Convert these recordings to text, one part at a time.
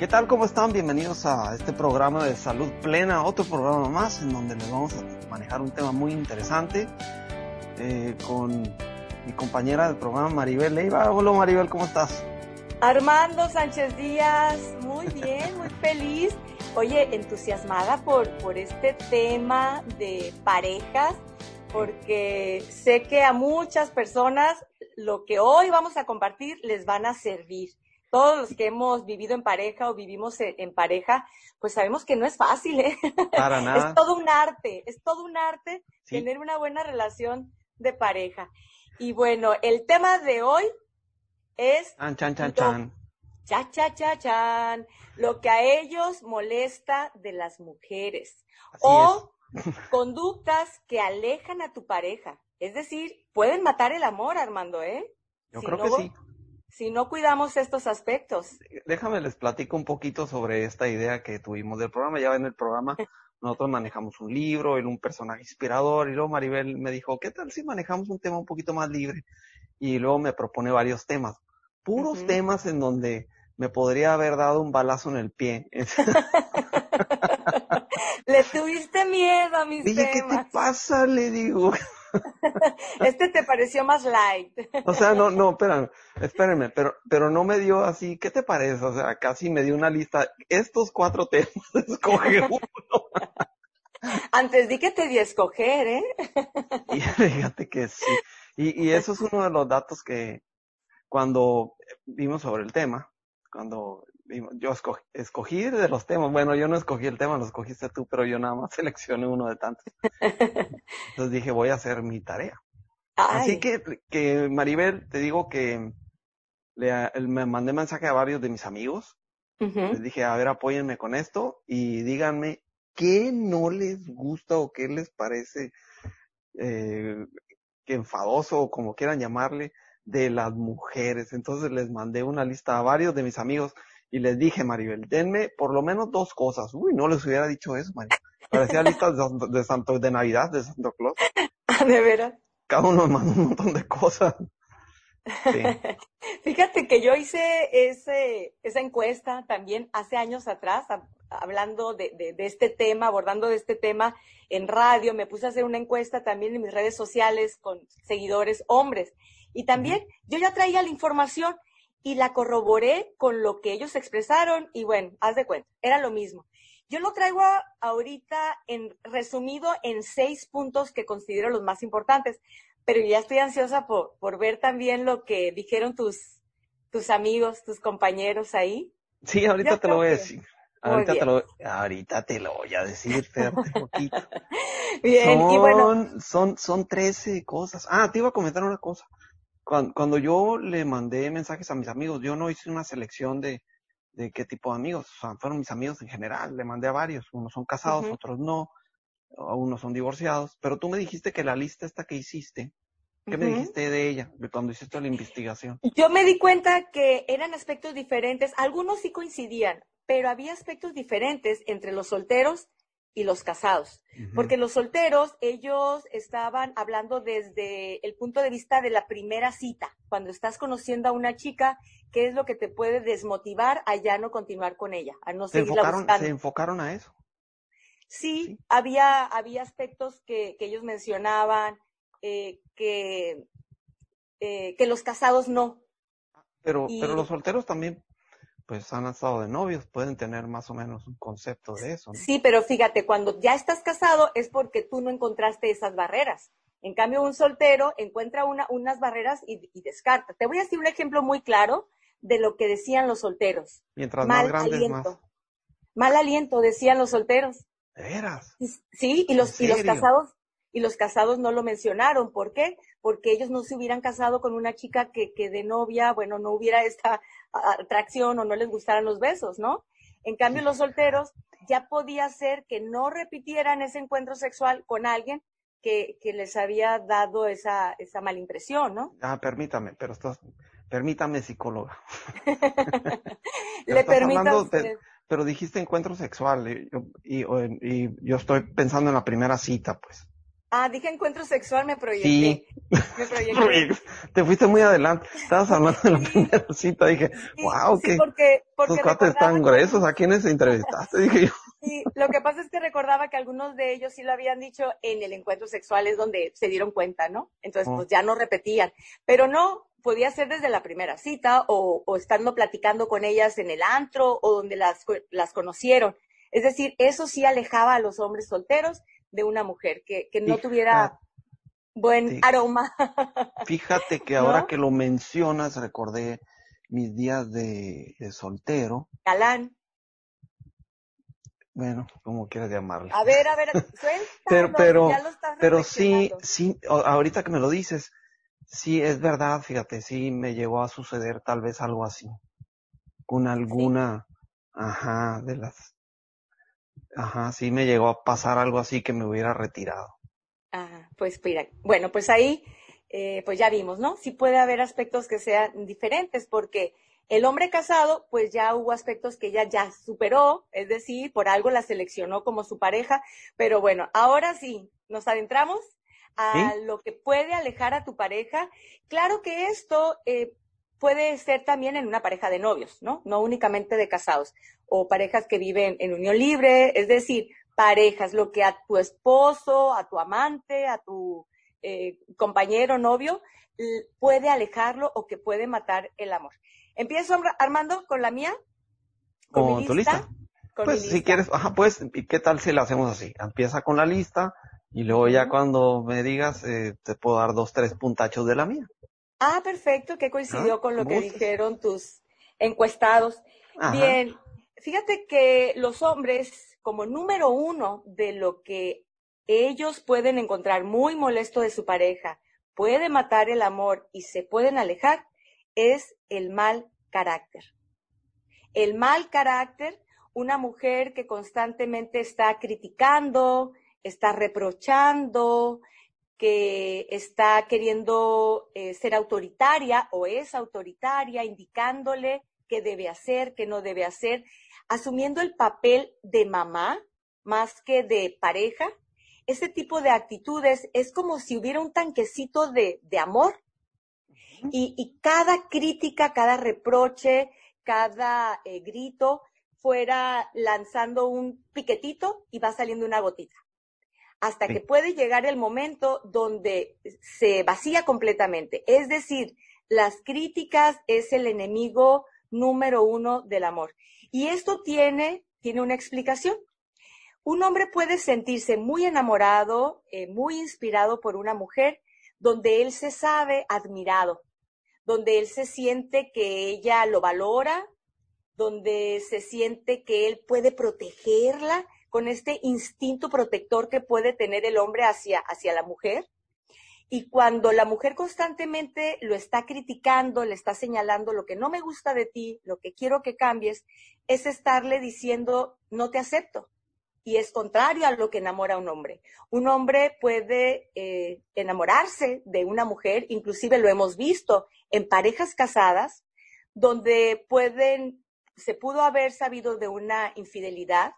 ¿Qué tal? ¿Cómo están? Bienvenidos a este programa de Salud Plena, otro programa más en donde les vamos a manejar un tema muy interesante eh, con mi compañera del programa Maribel Leiva. Hola Maribel, ¿cómo estás? Armando Sánchez Díaz, muy bien, muy feliz. Oye, entusiasmada por, por este tema de parejas, porque sé que a muchas personas lo que hoy vamos a compartir les van a servir todos los que hemos vivido en pareja o vivimos en, pareja, pues sabemos que no es fácil, ¿eh? Para nada. es todo un arte, es todo un arte tener una buena relación de pareja. Y bueno, el tema de hoy es... Chan, chan, chan, chan. Cha, cha, cha, chan. Lo que a ellos molesta de las mujeres. o conductas que alejan a tu pareja. Es decir, pueden matar el amor, Armando, ¿eh? Yo creo que sí si no cuidamos estos aspectos. Déjame les platico un poquito sobre esta idea que tuvimos del programa. Ya en el programa nosotros manejamos un libro, él un personaje inspirador y luego Maribel me dijo, ¿qué tal si manejamos un tema un poquito más libre? Y luego me propone varios temas, puros temas en donde me podría haber dado un balazo en el pie. Le tuviste miedo a mis Dije, ¿qué te pasa? Le digo. Este te pareció más light. o sea, no, no, espérame, espérenme, pero, pero no me dio así, ¿qué te parece? O sea, casi me dio una lista, estos cuatro temas, escoge uno. Antes di que te di a escoger, ¿eh? y fíjate que sí. Y, y eso es uno de los datos que cuando vimos sobre el tema, cuando yo escogí, escogí, de los temas, bueno, yo no escogí el tema, lo escogiste tú, pero yo nada más seleccioné uno de tantos. Entonces dije, voy a hacer mi tarea. Así que, que Maribel, te digo que le, me mandé mensaje a varios de mis amigos. Les dije, a ver, apóyenme con esto y díganme qué no les gusta o qué les parece eh, que enfadoso o como quieran llamarle de las mujeres. Entonces les mandé una lista a varios de mis amigos y les dije, Maribel, denme por lo menos dos cosas. Uy, no les hubiera dicho eso, Maribel. Parecía lista de, de, Santo, de Navidad, de Santo Claus. de veras. Cada uno me mandó un montón de cosas. Fíjate que yo hice ese, esa encuesta también hace años atrás, hablando de, de, de, este tema, abordando de este tema en radio. Me puse a hacer una encuesta también en mis redes sociales con seguidores hombres. Y también yo ya traía la información y la corroboré con lo que ellos expresaron y bueno, haz de cuenta, era lo mismo. Yo lo traigo ahorita en resumido en seis puntos que considero los más importantes, pero ya estoy ansiosa por, por ver también lo que dijeron tus, tus amigos, tus compañeros ahí. Sí, ahorita te lo voy a decir. Ahorita te, lo, ahorita te lo voy a decir, un poquito. bien, son, y bueno. Son, son 13 cosas. Ah, te iba a comentar una cosa cuando, yo le mandé mensajes a mis amigos, yo no hice una selección de, de qué tipo de amigos, o sea, fueron mis amigos en general, le mandé a varios, unos son casados, otros no, unos son divorciados, pero tú me dijiste que la lista esta que hiciste, ¿qué me dijiste de ella, de cuando hiciste la investigación? Yo me di cuenta que eran aspectos diferentes, algunos sí coincidían, pero había aspectos diferentes entre los solteros y los casados. Porque los solteros, ellos estaban hablando desde el punto de vista de la primera cita, cuando estás conociendo a una chica, ¿qué es lo que te puede desmotivar a ya no continuar con ella, a no ¿Se seguirla enfocaron, buscando? ¿Se enfocaron a eso? Sí, sí. Había, había aspectos que, que ellos mencionaban, eh, que, eh, que los casados no. Pero, y... pero los solteros también pues han estado de novios, pueden tener más o menos un concepto de eso. ¿no? Sí, pero fíjate, cuando ya estás casado es porque tú no encontraste esas barreras. En cambio, un soltero encuentra una, unas barreras y, y, descarta. Te voy a decir un ejemplo muy claro de lo que decían los solteros. Mientras Mal más grandes, aliento. más. Mal aliento, decían los solteros. ¿De veras? Sí, y los, y los casados, y los casados no lo mencionaron. ¿Por qué? Porque ellos no se hubieran casado con una chica que, que de novia, bueno, no hubiera esta atracción o no les gustaran los besos, ¿no? En cambio, los solteros ya podía ser que no repitieran ese encuentro sexual con alguien que, que les había dado esa, esa mala impresión, ¿no? Ah, permítame, pero estás, permítame psicóloga. Le permito pero, dijiste encuentro sexual y, y, y, yo estoy pensando en la primera cita, pues. Ah, dije encuentro sexual, me proyecté. Sí. Me proyecté. Te fuiste muy adelante. Estabas hablando de la primera cita. Dije, wow, sí, porque, porque tus cuates están gruesos. ¿A quiénes entrevistaste? Dije yo. Sí, lo que pasa es que recordaba que algunos de ellos sí lo habían dicho en el encuentro sexual, es donde se dieron cuenta, ¿no? Entonces, oh. pues ya no repetían. Pero no, podía ser desde la primera cita o, o estando platicando con ellas en el antro o donde las, las conocieron. Es decir, eso sí alejaba a los hombres solteros de una mujer, que, que no tuviera buen aroma. Fíjate que ahora que lo mencionas, recordé mis días de, soltero. Galán. Bueno, como quieras llamarlo. A ver, a ver, pero, pero, pero sí, sí, ahorita que me lo dices, sí, es verdad, fíjate, sí me llegó a suceder tal vez algo así. Con alguna, ajá, de las Ajá, sí me llegó a pasar algo así que me hubiera retirado. Ah, pues mira, bueno, pues ahí, eh, pues ya vimos, ¿no? Sí puede haber aspectos que sean diferentes, porque el hombre casado, pues ya hubo aspectos que ella ya superó, es decir, por algo la seleccionó como su pareja, pero bueno, ahora sí, nos adentramos a lo que puede alejar a tu pareja. Claro que esto eh, puede ser también en una pareja de novios, ¿no? No únicamente de casados o parejas que viven en unión libre, es decir, parejas, lo que a tu esposo, a tu amante, a tu eh, compañero, novio, puede alejarlo o que puede matar el amor. Empiezo, Armando, con la mía. ¿Con, tu lista? pues si quieres, ajá, pues, ¿y qué tal si la hacemos así? Empieza con la lista y luego ya cuando me digas, eh, te puedo dar dos, tres puntachos de la mía. Ah, perfecto, que coincidió ah, con lo que dijeron tus encuestados. Bien, fíjate que los hombres, como número uno de lo que ellos pueden encontrar muy molesto de su pareja, puede matar el amor y se pueden alejar, es el mal carácter. El mal carácter, una mujer que constantemente está criticando, está reprochando, que está queriendo eh, ser autoritaria o es autoritaria, indicándole qué debe hacer, qué no debe hacer, asumiendo el papel de mamá más que de pareja. Ese tipo de actitudes es como si hubiera un tanquecito de, amor y, cada crítica, cada reproche, cada eh, grito fuera lanzando un piquetito y va saliendo una gotita hasta que puede llegar el momento donde se vacía completamente. Es decir, las críticas es el enemigo número uno del amor. Y esto tiene, tiene una explicación. Un hombre puede sentirse muy enamorado, eh, muy inspirado por una mujer, donde él se sabe admirado, donde él se siente que ella lo valora, donde se siente que él puede protegerla, con este instinto protector que puede tener el hombre hacia, hacia la mujer. Y cuando la mujer constantemente lo está criticando, le está señalando lo que no me gusta de ti, lo que quiero que cambies, es estarle diciendo, no te acepto. Y es contrario a lo que enamora a un hombre. Un hombre puede eh, enamorarse de una mujer, inclusive lo hemos visto en parejas casadas, donde pueden, se pudo haber sabido de una infidelidad,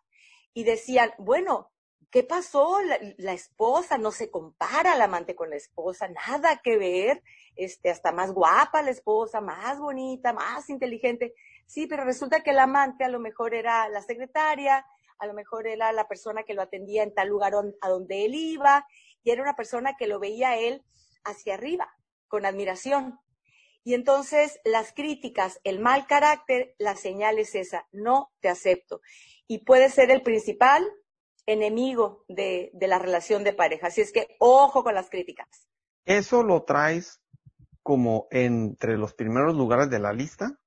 y decían, bueno, ¿qué pasó? La, esposa no se compara la amante con la esposa, nada que ver, este, hasta más guapa la esposa, más bonita, más inteligente. Sí, pero resulta que la amante a lo mejor era la secretaria, a lo mejor era la persona que lo atendía en tal lugar a donde él iba, y era una persona que lo veía él hacia arriba, con admiración. Y entonces las críticas, el mal carácter, la señal es esa, no te acepto y puede ser el principal enemigo de, la relación de pareja. Así es que ojo con las críticas. ¿Eso lo traes como entre los primeros lugares de la lista?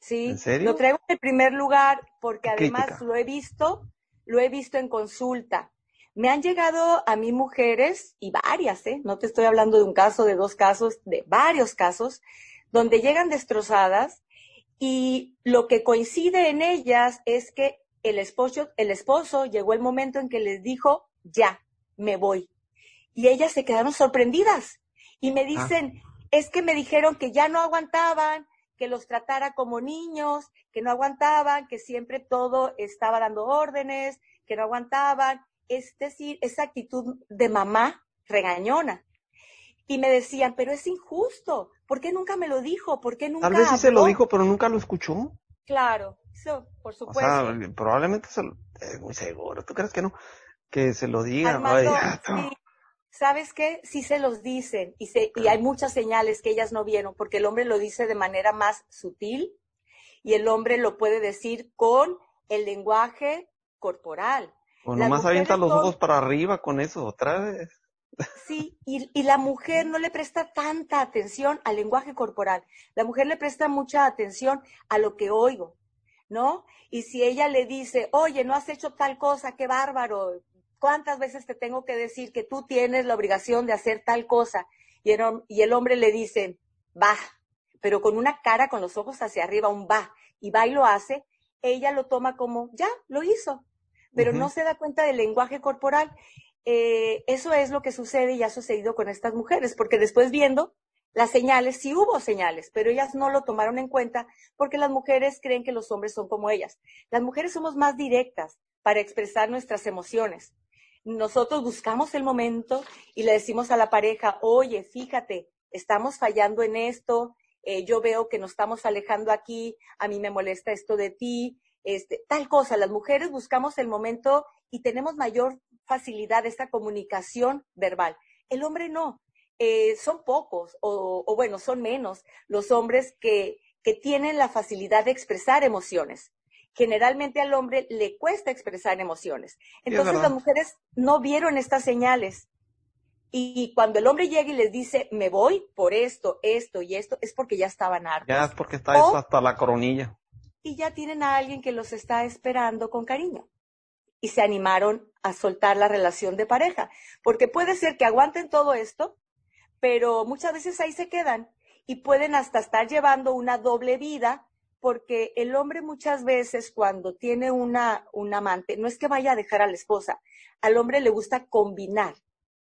Sí, ¿En serio? lo traigo en el primer lugar porque además lo he visto, lo he visto en consulta. Me han llegado a mí mujeres, y varias, ¿eh? no te estoy hablando de un caso, de dos casos, de varios casos, donde llegan destrozadas y lo que coincide en ellas es que el esposo, el esposo llegó el momento en que les dijo, ya, me voy. Y ellas se quedaron sorprendidas y me ah. dicen, es que me dijeron que ya no aguantaban, que los tratara como niños, que no aguantaban, que siempre todo estaba dando órdenes, que no aguantaban. Es decir, esa actitud de mamá regañona. Y me decían, pero es injusto, ¿por qué nunca me lo dijo? ¿Por qué nunca Tal vez sí se lo habló?". dijo, pero nunca lo escuchó. Claro, eso, por O supuesto. sea, probablemente se lo, es muy seguro. ¿Tú crees que no? Que se lo digan. Armando, sí, ¿sabes qué? Sí se los dicen y, se, y hay muchas señales que ellas no vieron, porque el hombre lo dice de manera más sutil y el hombre lo puede decir con el lenguaje corporal. O nomás avienta los ojos para arriba con eso otra vez. Sí, y, y la mujer no le presta tanta atención al lenguaje corporal. La mujer le presta mucha atención a lo que oigo, ¿no? Y si ella le dice, oye, no has hecho tal cosa, qué bárbaro, ¿cuántas veces te tengo que decir que tú tienes la obligación de hacer tal cosa? Y el, y el hombre le dice, va, pero con una cara con los ojos hacia arriba, un va, y va y lo hace, ella lo toma como, ya, lo hizo, pero no se da cuenta del lenguaje corporal. Eh, eso es lo que sucede y ha sucedido con estas mujeres, porque después viendo las señales, sí hubo señales, pero ellas no lo tomaron en cuenta porque las mujeres creen que los hombres son como ellas. Las mujeres somos más directas para expresar nuestras emociones. Nosotros buscamos el momento y le decimos a la pareja, oye, fíjate, estamos fallando en esto, eh, yo veo que nos estamos alejando aquí, a mí me molesta esto de ti, este, tal cosa. Las mujeres buscamos el momento y tenemos mayor facilidad esta comunicación verbal. El hombre no. Eh, son pocos o, o, bueno, son menos los hombres que, que tienen la facilidad de expresar emociones. Generalmente al hombre le cuesta expresar emociones. Entonces las mujeres no vieron estas señales. Y cuando el hombre llega y les dice, me voy por esto, esto y esto, es porque ya estaban hartos. Ya es porque está O- eso hasta la coronilla. y ya tienen a alguien que los está esperando con cariño. Y se animaron a soltar la relación de pareja. Porque puede ser que aguanten todo esto, pero muchas veces ahí se quedan y pueden hasta estar llevando una doble vida, porque el hombre muchas veces cuando tiene una, un amante, no es que vaya a dejar a la esposa, al hombre le gusta combinar,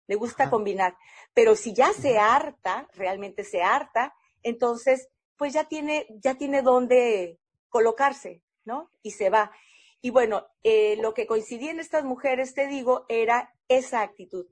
le gusta Ajá. combinar, pero si ya se harta, realmente se harta, entonces pues ya tiene, ya tiene dónde colocarse, ¿no? Y se va. Y bueno, eh, lo que coincidía en estas mujeres, te digo, era esa actitud.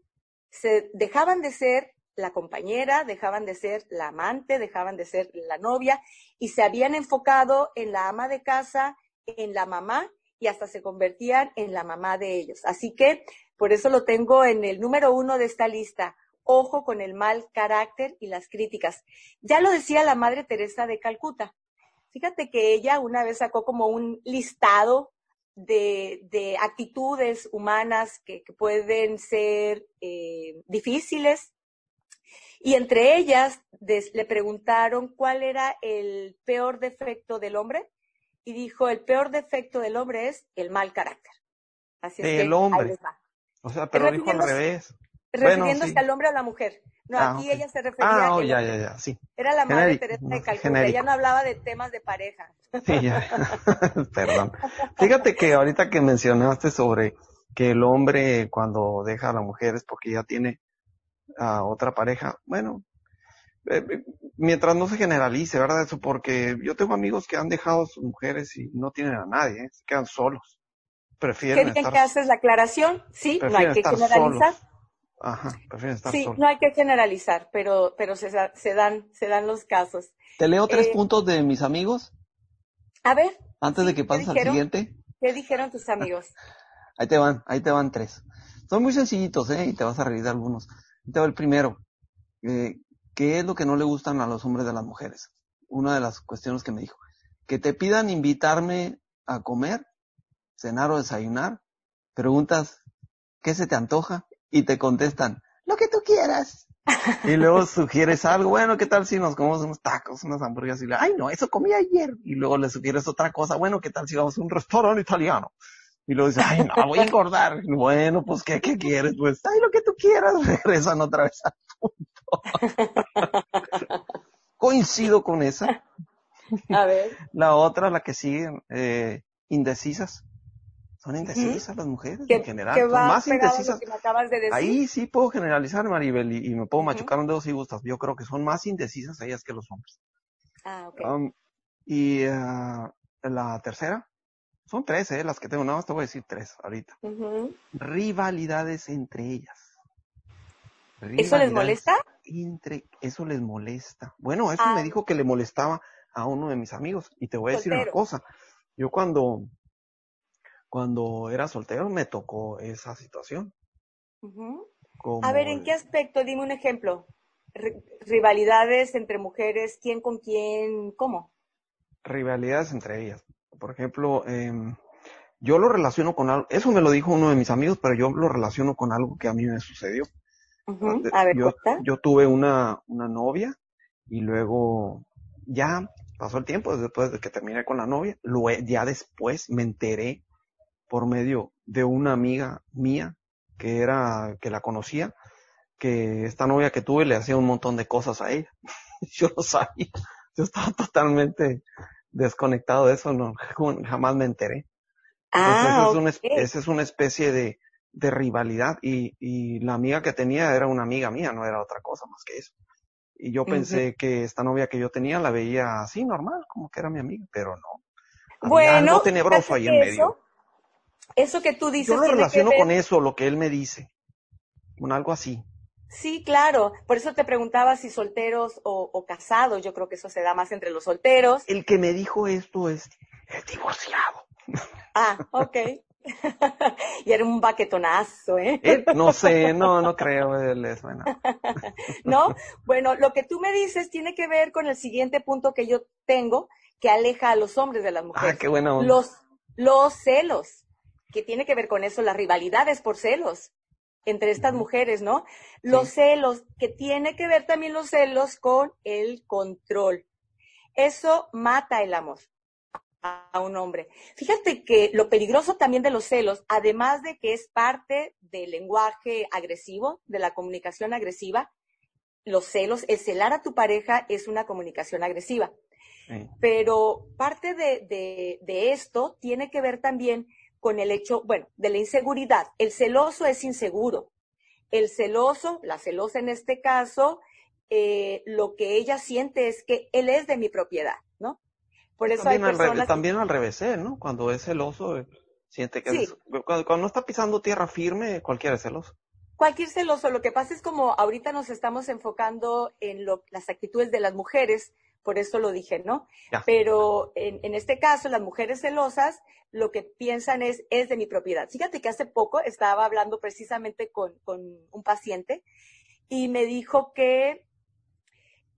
Se dejaban de ser la compañera, dejaban de ser la amante, dejaban de ser la novia y se habían enfocado en la ama de casa, en la mamá y hasta se convertían en la mamá de ellos. Así que por eso lo tengo en el número uno de esta lista. Ojo con el mal carácter y las críticas. Ya lo decía la Madre Teresa de Calcuta. Fíjate que ella una vez sacó como un listado de, de actitudes humanas que, que pueden ser eh, difíciles. Y entre ellas des- le preguntaron cuál era el peor defecto del hombre y dijo, el peor defecto del hombre es el mal carácter. Así es que hombre. ahí les va. O sea, pero dijo al refiriéndose- revés. Bueno, Refiriéndose sí. al hombre o a la mujer. No, Ah, aquí ella se refería Ah, a oh, que ya, ya, ya, sí. era la madre Teresa de Calcuta. genérico. Ella no hablaba de temas de pareja. Sí, ya. Perdón. Fíjate que ahorita que mencionaste sobre que el hombre cuando deja a la mujer es porque ya tiene a otra pareja, bueno, eh, eh, mientras no se generalice, ¿verdad? Eso porque yo tengo amigos que han dejado a sus mujeres y no tienen a nadie, ¿eh? se quedan solos. Qué Prefieren bien estar, que haces la aclaración. Sí, no hay que generalizar. solos. Ajá, prefieren estar Sí, solos. no hay que generalizar, pero, pero se, se dan, se dan los casos. Te leo tres Eh, puntos de mis amigos A ver, antes sí, de que ¿qué pases al siguiente. ¿qué dijeron tus amigos? Ahí te van, ahí te van tres. Son muy sencillitos, ¿eh? Y te vas a reír de algunos. Te va el primero. Eh, ¿Qué es lo que no le gustan a los hombres de las mujeres? Una de las cuestiones que me dijo. Que te pidan invitarme a comer, cenar o desayunar. Preguntas, ¿qué se te antoja? Y te contestan, lo que tú quieras. Y luego sugieres algo, bueno, ¿qué tal si nos comemos unos tacos, unas hamburguesas? Y le, ay, no, eso comí ayer. Y luego le sugieres otra cosa, bueno, ¿qué tal si vamos a un restaurante italiano? Y luego dices, ay, no, voy a engordar. Bueno, pues, ¿qué, qué quieres? Pues, ay, lo que tú quieras. Regresan otra vez al punto. Coincido con esa. A ver, La otra, la que sigue, eh, indecisas. Son indecisas las mujeres en general. Son más indecisas. que me acabas de decir. Ahí sí puedo generalizar, Maribel, y, y me puedo machucar un dedo si gustas. Yo creo que son más indecisas ellas que los hombres. Ah, ok. Um, y ah, la tercera, son tres, eh, las que tengo, nada más te voy a decir tres ahorita. Rivalidades entre ellas. ¿Eso les molesta? Entre, eso les molesta. Bueno, eso me ah. dijo que le molestaba a uno de mis amigos. Y te voy a decir una cosa. Yo cuando, cuando era soltero me tocó esa situación. A ver, ¿en qué aspecto? Dime un ejemplo. rivalidades entre mujeres, quién con quién, ¿cómo? Rivalidades entre ellas. Por ejemplo, eh, yo lo relaciono con algo, eso me lo dijo uno de mis amigos, pero yo lo relaciono con algo que a mí me sucedió. A ver, yo, yo, tuve una, una novia y luego ya pasó el tiempo después de que terminé con la novia, luego, ya después me enteré por medio de una amiga mía que era, que la conocía, que esta novia que tuve le hacía un montón de cosas a ella. yo no sabía, yo estaba totalmente desconectado de eso, no, jamás me enteré. Ah, esa, es una, esa es una especie de, de rivalidad y, y la amiga que tenía era una amiga mía, no era otra cosa más que eso. Y yo pensé que esta novia que yo tenía la veía así, normal, como que era mi amiga, pero no. bueno, algo tenebroso ahí en medio. Eso que tú dices. Yo lo relaciono con eso, lo que él me dice. Con algo así. Sí, claro. Por eso te preguntaba si solteros o, o, casados. Yo creo que eso se da más entre los solteros. El que me dijo esto es divorciado. Ah, ok. y era un baquetonazo, ¿eh? ¿eh? No sé, no, no creo, le suena. no, bueno, lo que tú me dices tiene que ver con el siguiente punto que yo tengo, que aleja a los hombres de las mujeres. Ah, qué bueno. Los, los celos, que tiene que ver con eso, las rivalidades por celos entre estas mujeres, ¿no? Los celos, que tiene que ver también los celos con el control. Eso mata el amor a un hombre. Fíjate que lo peligroso también de los celos, además de que es parte del lenguaje agresivo, de la comunicación agresiva, los celos, el celar a tu pareja es una comunicación agresiva. Pero parte de, de, esto tiene que ver también con el hecho, bueno, de la inseguridad. El celoso es inseguro. El celoso, la celosa en este caso, eh, lo que ella siente es que él es de mi propiedad, ¿no? Por eso también, hay personas al, también al revés, ¿eh? ¿no? Cuando es celoso, eh, siente que cuando, no está pisando tierra firme, cualquiera es celoso. Cualquier celoso. Lo que pasa es como ahorita nos estamos enfocando en lo, las actitudes de las mujeres, por eso lo dije, ¿no? Pero en, en, este caso, las mujeres celosas lo que piensan es, es de mi propiedad. Fíjate que hace poco estaba hablando precisamente con, con un paciente y me dijo que,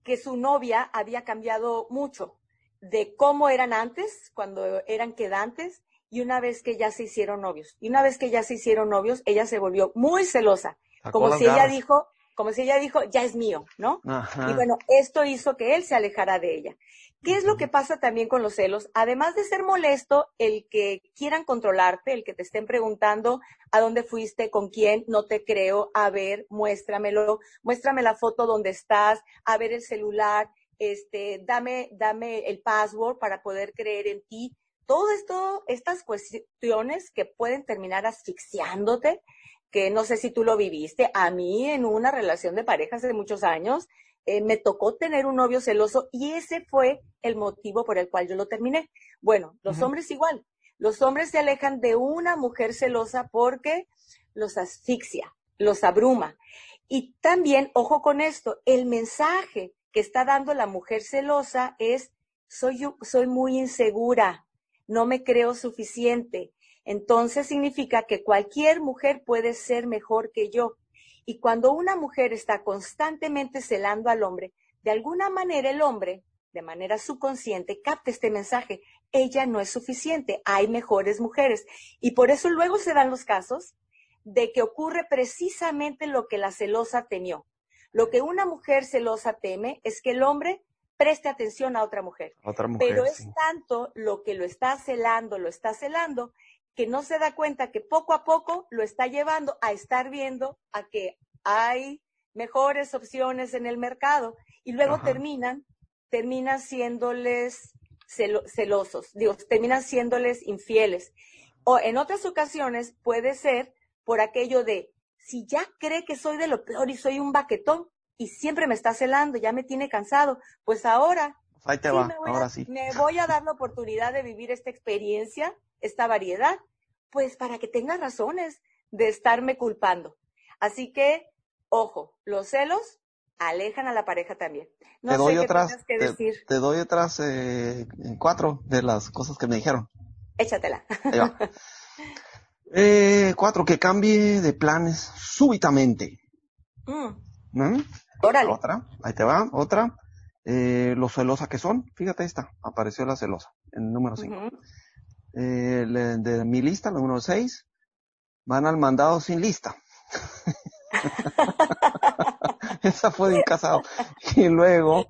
que su novia había cambiado mucho de cómo eran antes, cuando eran quedantes, y una vez que ya se hicieron novios. Y una vez que ya se hicieron novios, ella se volvió muy celosa, como si ella dijo, como si ella dijo, ya es mío, ¿no? Y bueno, esto hizo que él se alejara de ella. ¿Qué es lo que pasa también con los celos? Además de ser molesto, el que quieran controlarte, el que te estén preguntando a dónde fuiste, con quién, no te creo, a ver, muéstramelo, muéstrame la foto donde estás, a ver el celular, este, dame, dame el password para poder creer en ti. Todo esto, estas cuestiones que pueden terminar asfixiándote, que no sé si tú lo viviste, a mí en una relación de pareja hace muchos años, eh, me tocó tener un novio celoso y ese fue el motivo por el cual yo lo terminé. Bueno, los hombres igual. Los hombres se alejan de una mujer celosa porque los asfixia, los abruma. Y también, ojo con esto, el mensaje que está dando la mujer celosa es, soy, soy muy insegura, no me creo suficiente. Entonces significa que cualquier mujer puede ser mejor que yo. Y cuando una mujer está constantemente celando al hombre, de alguna manera el hombre, de manera subconsciente, capta este mensaje. Ella no es suficiente, hay mejores mujeres. Y por eso luego se dan los casos de que ocurre precisamente lo que la celosa temió. Lo que una mujer celosa teme es que el hombre preste atención a otra mujer. Pero es tanto lo que lo está celando, lo está celando, que no se da cuenta que poco a poco lo está llevando a estar viendo a que hay mejores opciones en el mercado y luego terminan, terminan siéndoles celosos, digo, terminan siéndoles infieles. O en otras ocasiones puede ser por aquello de, si ya cree que soy de lo peor y soy un baquetón y siempre me está celando, ya me tiene cansado, pues ahora, Ahí te va, ahora sí. Me voy a dar la oportunidad de vivir esta experiencia, esta variedad, pues para que tenga razones de estarme culpando. Así que ojo, los celos alejan a la pareja también. No te, doy otras, que decir. te, doy otras eh, cuatro de las cosas que me dijeron. Échatela. Eh, cuatro, que cambie de planes súbitamente. Mm. ¿Mm? Órale. Otra, ahí te va, otra. Eh, lo celosa que son, fíjate esta, apareció la celosa, en el número cinco. Eh, de mi lista, número seis, van al mandado sin lista. Esa fue de un casado. Y luego,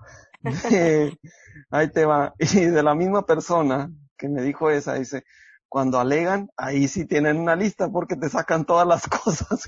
ahí te va, y de la misma persona que me dijo esa, dice, cuando alegan, ahí sí tienen una lista porque te sacan todas las cosas.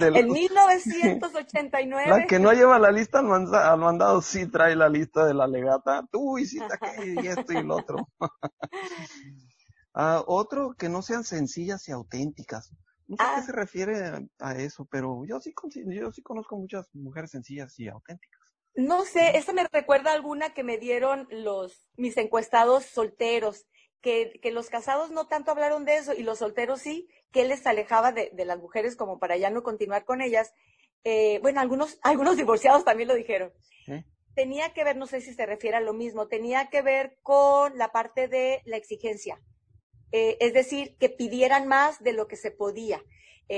En 1989. La que no lleva la lista al, mandado sí trae la lista de la legata. Tú hiciste aquello y esto y lo otro. Ah, otro, que no sean sencillas y auténticas. No sé a qué ah. se refiere a eso, pero yo sí, yo sí conozco muchas mujeres sencillas y auténticas. No sé, esa me recuerda alguna que me dieron los mis encuestados solteros, que, que los casados no tanto hablaron de eso y los solteros sí, que les alejaba de, de las mujeres como para ya no continuar con ellas. Eh, bueno, algunos, algunos divorciados también lo dijeron. Tenía que ver, no sé si se refiere a lo mismo, tenía que ver con la parte de la exigencia. Eh, es decir, que pidieran más de lo que se podía.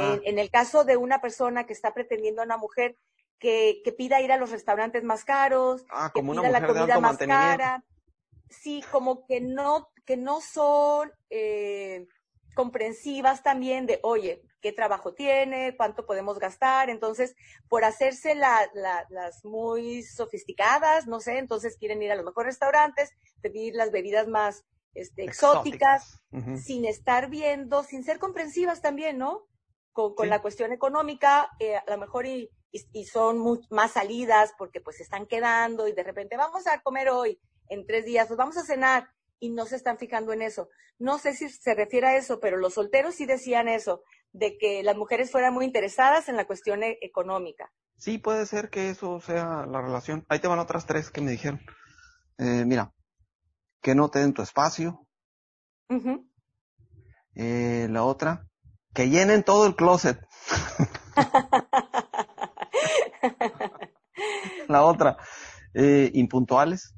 Ah. En el caso de una persona que está pretendiendo a una mujer que, que pida ir a los restaurantes más caros, ah, que pida la comida más cara. Sí, como que no, que no son eh, comprensivas también de, oye, qué trabajo tiene, cuánto podemos gastar. Entonces, por hacerse las muy sofisticadas, no sé, entonces quieren ir a los mejores restaurantes, pedir las bebidas más este, exóticas, sin estar viendo, sin ser comprensivas también, ¿no? Con, con la cuestión económica, eh, a lo mejor y, y, son más salidas porque pues se están quedando y de repente vamos a comer hoy, en tres días, pues vamos a cenar y no se están fijando en eso. No sé si se refiere a eso, pero los solteros sí decían eso, de que las mujeres fueran muy interesadas en la cuestión e, económica. Sí, puede ser que eso sea la relación. Ahí te van otras tres que me dijeron. Eh, mira, que no te den tu espacio. eh, la otra, que llenen todo el closet. la otra, eh, impuntuales.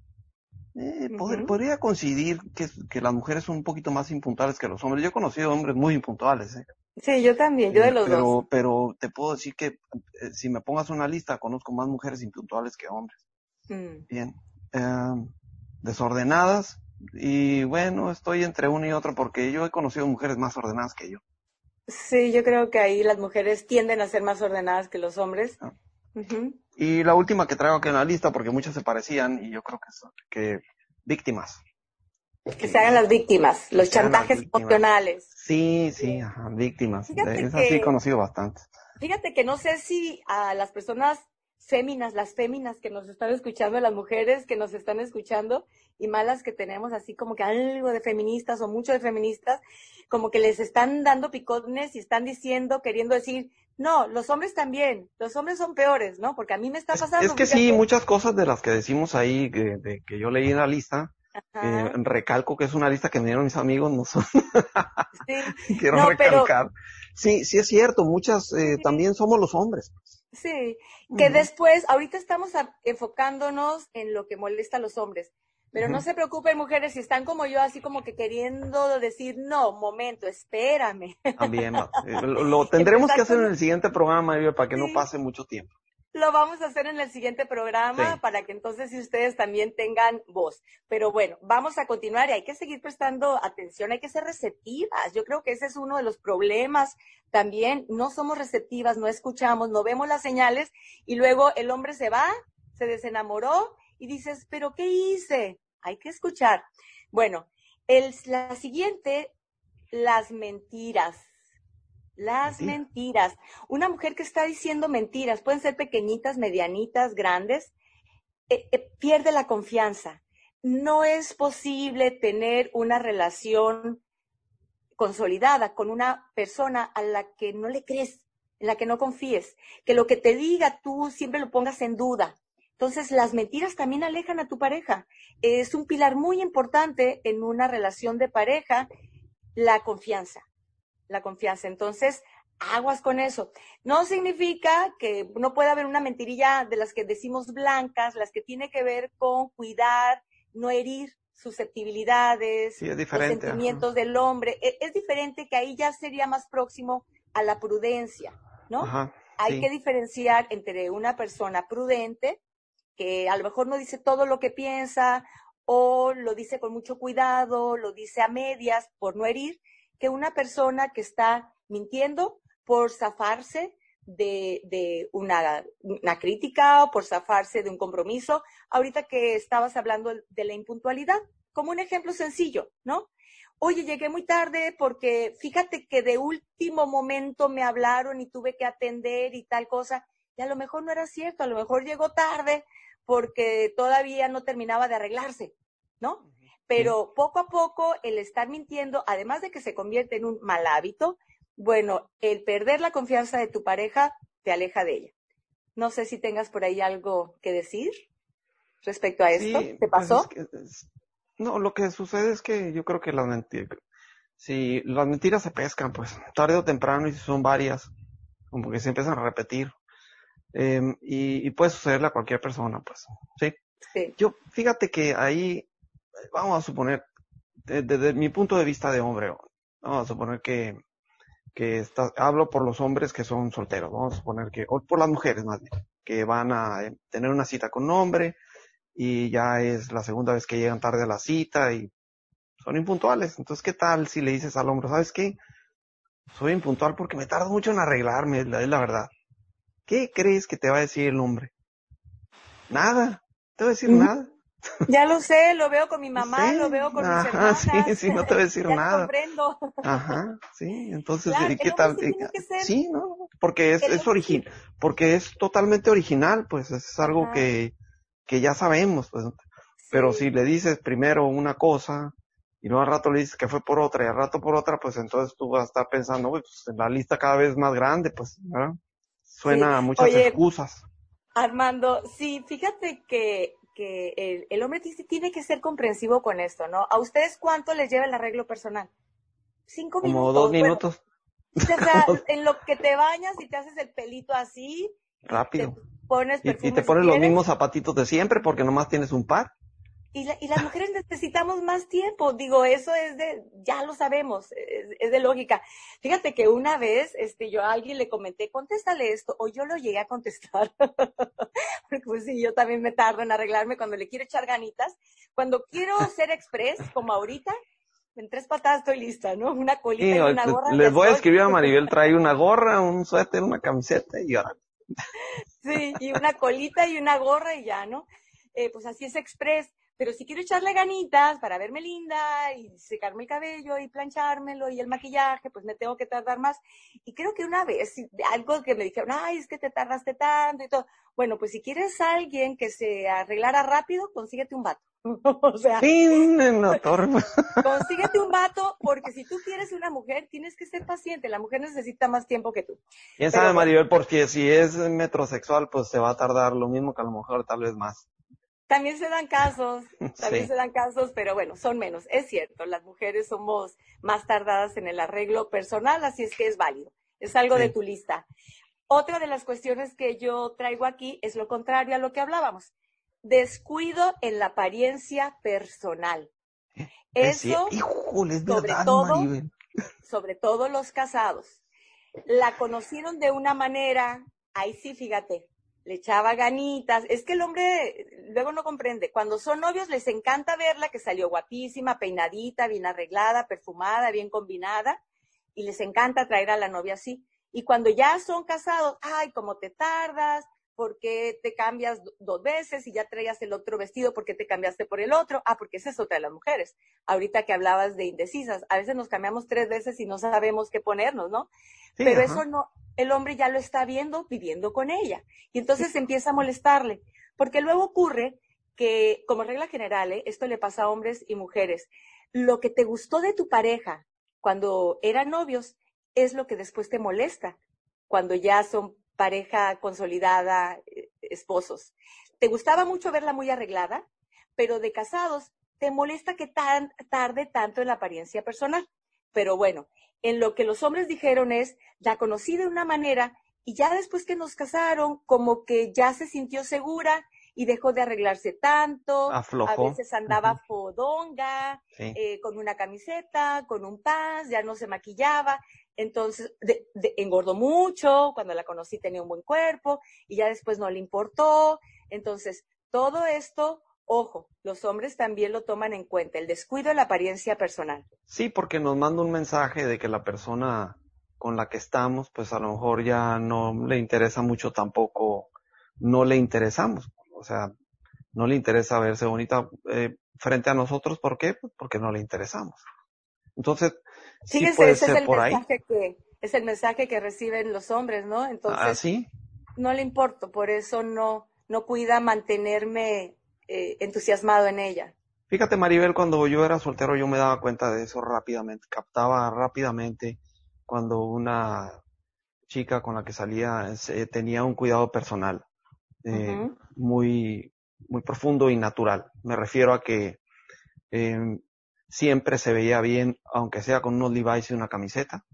Eh, Podría coincidir que, que, las mujeres son un poquito más impuntuales que los hombres. Yo he conocido hombres muy impuntuales. ¿eh? Sí, yo también, yo de los pero, dos. Pero te puedo decir que eh, si me pongas una lista, conozco más mujeres impuntuales que hombres. Mm. Bien. Em, desordenadas. Y bueno, estoy entre uno y otro porque yo he conocido mujeres más ordenadas que yo. Sí, yo creo que ahí las mujeres tienden a ser más ordenadas que los hombres. Ah. Y la última que traigo aquí en la lista, porque muchas se parecían, y yo creo que son que víctimas. Que se hagan las víctimas, los chantajes emocionales. Sí, sí, ajá, víctimas. es así conocido bastante. Fíjate que no sé si a las personas féminas, las féminas que nos están escuchando, las mujeres que nos están escuchando y malas que tenemos así como que algo de feministas o mucho de feministas, como que les están dando picones y están diciendo, queriendo decir, no, los hombres también, los hombres son peores, ¿no? Porque a mí me está pasando. Es, que sí, muchas cosas de las que decimos ahí, que, de, que yo leí en la lista, eh, recalco que es una lista que me dieron mis amigos, no son. Sí. Quiero recalcar. Sí, sí es cierto, muchas eh, también somos los hombres. Sí, que después, ahorita estamos enfocándonos en lo que molesta a los hombres, pero no se preocupen, mujeres, si están como yo, así como que queriendo decir, no, momento, espérame. También, eh, lo, tendremos que hacer en el siguiente programa, para que no pase mucho tiempo. Lo vamos a hacer en el siguiente programa para que entonces si ustedes también tengan voz. Pero bueno, vamos a continuar y hay que seguir prestando atención, hay que ser receptivas. Yo creo que ese es uno de los problemas también. No somos receptivas, no escuchamos, no vemos las señales y luego el hombre se va, se desenamoró y dices, pero ¿qué hice? Hay que escuchar. Bueno, el, la siguiente, las mentiras. Las mentiras. Una mujer que está diciendo mentiras, pueden ser pequeñitas, medianitas, grandes, eh, eh, pierde la confianza. No es posible tener una relación consolidada con una persona a la que no le crees, en la que no confíes, que lo que te diga tú siempre lo pongas en duda. Entonces, las mentiras también alejan a tu pareja. Es un pilar muy importante en una relación de pareja, la confianza. La confianza. Entonces, aguas con eso. No significa que no pueda haber una mentirilla de las que decimos blancas, las que tiene que ver con cuidar, no herir susceptibilidades, sí, sentimientos del hombre. Es, es, diferente que ahí ya sería más próximo a la prudencia, ¿no? Hay que diferenciar entre una persona prudente, que a lo mejor no dice todo lo que piensa o lo dice con mucho cuidado, lo dice a medias por no herir, que una persona que está mintiendo por zafarse de, una, una, crítica o por zafarse de un compromiso. Ahorita que estabas hablando de la impuntualidad, como un ejemplo sencillo, ¿no? Oye, llegué muy tarde porque fíjate que de último momento me hablaron y tuve que atender y tal cosa. Y a lo mejor no era cierto, a lo mejor llegó tarde porque todavía no terminaba de arreglarse, ¿no? Pero poco a poco el estar mintiendo, además de que se convierte en un mal hábito, bueno, el perder la confianza de tu pareja te aleja de ella. No sé si tengas por ahí algo que decir respecto a esto. ¿Te pues pasó? no, lo que sucede es que yo creo que las mentiras, si las mentiras se pescan, pues tarde o temprano y si son varias, como que se empiezan a repetir. Em, y, puede sucederle a cualquier persona, pues, ¿sí? Sí. Yo, fíjate que ahí, vamos a suponer, desde, mi punto de vista de hombre, vamos a suponer que, que está, hablo por los hombres que son solteros, vamos a suponer que, o por las mujeres más bien, que van a eh, tener una cita con un hombre y ya es la segunda vez que llegan tarde a la cita y son impuntuales. Entonces, ¿qué tal si le dices al hombre, sabes qué? Soy impuntual porque me tardo mucho en arreglarme, es la verdad. ¿Qué crees que te va a decir el hombre? Nada, te va a decir nada. Ya lo sé, lo veo con mi mamá, lo veo con mis hermanas. Sí, sí, no te va a decir ya nada. comprendo. Ajá, sí, entonces, Claro, ¿qué tal? sí tiene que ser- Sí, ¿no? Porque es, es original, porque es totalmente original, pues es algo Ajá. que, que ya sabemos, pues. Pero Sí. si le dices primero una cosa y luego al rato le dices que fue por otra y al rato por otra, pues entonces tú vas a estar pensando, "Uy, pues la lista cada vez más grande, pues, ¿verdad? Suena a muchas Oye, excusas. Armando, sí, fíjate que, que el, el hombre tiene que ser comprensivo con esto, ¿no? ¿A ustedes cuánto les lleva el arreglo personal? Cinco Como minutos. dos Bueno, minutos, o sea, en lo que te bañas y te haces el pelito así, te rápido. pones Y, te si pones los mismos zapatitos de siempre porque nomás tienes un par. Y, la- y las mujeres necesitamos más tiempo. Digo, eso es de, ya lo sabemos, es, es de lógica. Fíjate que una vez, este, yo a alguien le comenté, contéstale esto, o yo lo llegué a contestar. Porque pues sí, yo también me tardo en arreglarme cuando le quiero echar ganitas. Cuando quiero ser express, como ahorita, en tres patadas estoy lista, ¿no? Una colita Sí, y una gorra. les voy a escribir a Maribel, trae una gorra, un suéter, una camiseta y ahora. Sí, y una colita y una gorra y ya, ¿no? Eh, pues así es express. Pero si quiero echarle ganitas para verme linda y secarme el cabello y planchármelo y el maquillaje, pues me tengo que tardar más. Y creo que una vez, algo que me dijeron, ay, es que te tardaste tanto y todo. Bueno, pues si quieres a alguien que se arreglara rápido, consíguete un vato. o sea, consíguete un vato porque si tú quieres una mujer, tienes que ser paciente. La mujer necesita más tiempo que tú. Quién sabe. Maribel, porque si es metrosexual, pues se va a tardar lo mismo que a lo mejor tal vez más. También se dan casos, también Sí. se dan casos, pero bueno, son menos. Es cierto, las mujeres somos más tardadas en el arreglo personal, así es que es válido. Es algo de tu lista. Otra de las cuestiones que yo traigo aquí es lo contrario a lo que hablábamos. Descuido en la apariencia personal. Es Eso, cier- Híjole, es sobre verdad, todo, Maribel. sobre todo los casados. La conocieron de una manera, ahí sí, fíjate, le echaba ganitas. Es que el hombre luego no comprende. Cuando son novios les encanta verla que salió guapísima, peinadita, bien arreglada, perfumada, bien combinada, y les encanta traer a la novia así. Y cuando ya son casados, ay, cómo te tardas, ¿por qué te cambias do- dos veces y ya traías el otro vestido? ¿Por qué te cambiaste por el otro? Ah, porque esa es otra de las mujeres. Ahorita que hablabas de indecisas, a veces nos cambiamos tres veces y no sabemos qué ponernos, ¿no? Sí, pero ajá. eso no, el hombre ya lo está viendo viviendo con ella. Y entonces empieza a molestarle. Porque luego ocurre que, como regla general, ¿eh? esto le pasa a hombres y mujeres, lo que te gustó de tu pareja cuando eran novios es lo que después te molesta cuando ya son pareja consolidada, eh, esposos. Te gustaba mucho verla muy arreglada, pero de casados te molesta que tan tarde tanto en la apariencia personal. pero bueno, en lo que los hombres dijeron es, la conocí de una manera y ya después que nos casaron, como que ya se sintió segura y dejó de arreglarse tanto. A veces andaba fodonga, eh, con una camiseta, con un paz, ya no se maquillaba. Entonces, engordó mucho, cuando la conocí tenía un buen cuerpo y ya después no le importó. Entonces, todo esto, ojo, los hombres también lo toman en cuenta, el descuido de la apariencia personal. Sí, porque nos manda un mensaje de que la persona con la que estamos, pues a lo mejor ya no le interesa mucho tampoco, no le interesamos. O sea, no le interesa verse bonita eh, frente a nosotros. ¿Por qué? Pues porque no le interesamos. Entonces, sí, puede ser es el por ahí. Que, es el mensaje que reciben los hombres, ¿no? Entonces, ¿Ah, sí? no le importo, por eso no, no cuida mantenerme eh, entusiasmado en ella. Fíjate, Maribel, cuando yo era soltero yo me daba cuenta de eso rápidamente, captaba rápidamente cuando una chica con la que salía tenía un cuidado personal eh, muy, muy profundo y natural. Me refiero a que eh, siempre se veía bien, aunque sea con unos Levi's y una camiseta,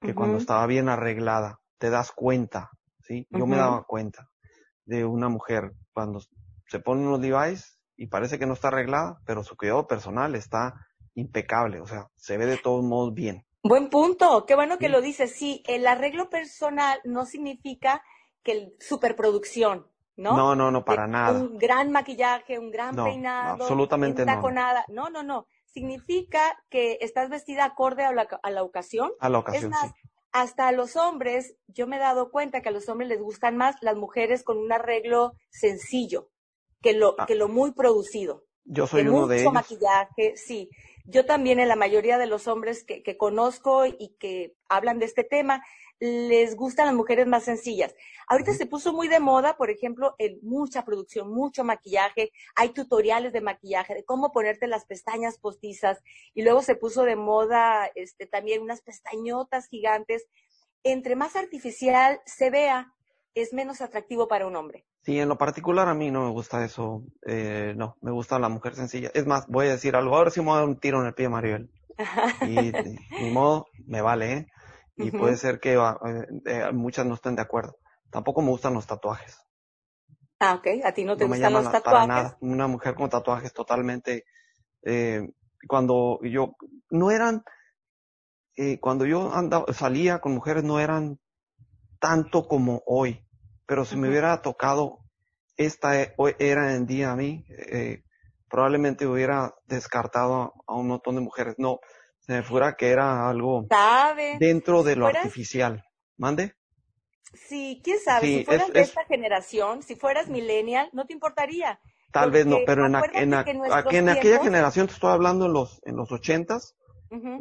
que cuando estaba bien arreglada, te das cuenta, ¿sí? Yo me daba cuenta de una mujer cuando se pone unos Levi's y parece que no está arreglada, pero su cuidado personal está impecable, o sea, se ve de todos modos bien. Buen punto, qué bueno que lo dices. Sí, el arreglo personal no significa que el superproducción, ¿no? No, no, no, para nada. Un gran maquillaje, un gran peinado. Absolutamente no. No, no, no. Significa que estás vestida acorde a la, a la ocasión. A la ocasión, es sí. Hasta a los hombres, yo me he dado cuenta que a los hombres les gustan más las mujeres con un arreglo sencillo que lo, ah. que lo muy producido. Yo soy uno de ellos. Mucho maquillaje, sí. Yo también en la mayoría de los hombres que, que conozco y que hablan de este tema, les gustan las mujeres más sencillas. Ahorita se puso muy de moda, por ejemplo, en mucha producción, mucho maquillaje. Hay tutoriales de maquillaje, de cómo ponerte las pestañas postizas. Y luego se puso de moda este, también unas pestañotas gigantes. Entre más artificial se vea, es menos atractivo para un hombre. Sí, en lo particular a mí no me gusta eso. Eh, no, me gusta la mujer sencilla. Es más, voy a decir algo. Ahora sí me voy a dar un tiro en el pie, Maribel. y ni modo, me vale, ¿eh? Y puede ser que eh, eh, muchas no estén de acuerdo. Tampoco me gustan los tatuajes. Ah, ok. ¿A ti no te gustan los tatuajes? Para nada. Una mujer con tatuajes totalmente... Eh, cuando yo... No eran... Eh, cuando yo andaba, salía con mujeres no eran tanto como hoy. Pero si me hubiera tocado esta e, era en día a mí, eh, probablemente hubiera descartado a un montón de mujeres. No, se me fuera que era algo dentro de lo artificial. ¿Mande? Sí, quién sabe, si fueras de esta generación, si fueras millennial, no te importaría. Tal vez no, pero en, en, en aquella generación, te estoy hablando en los, en los ochentas,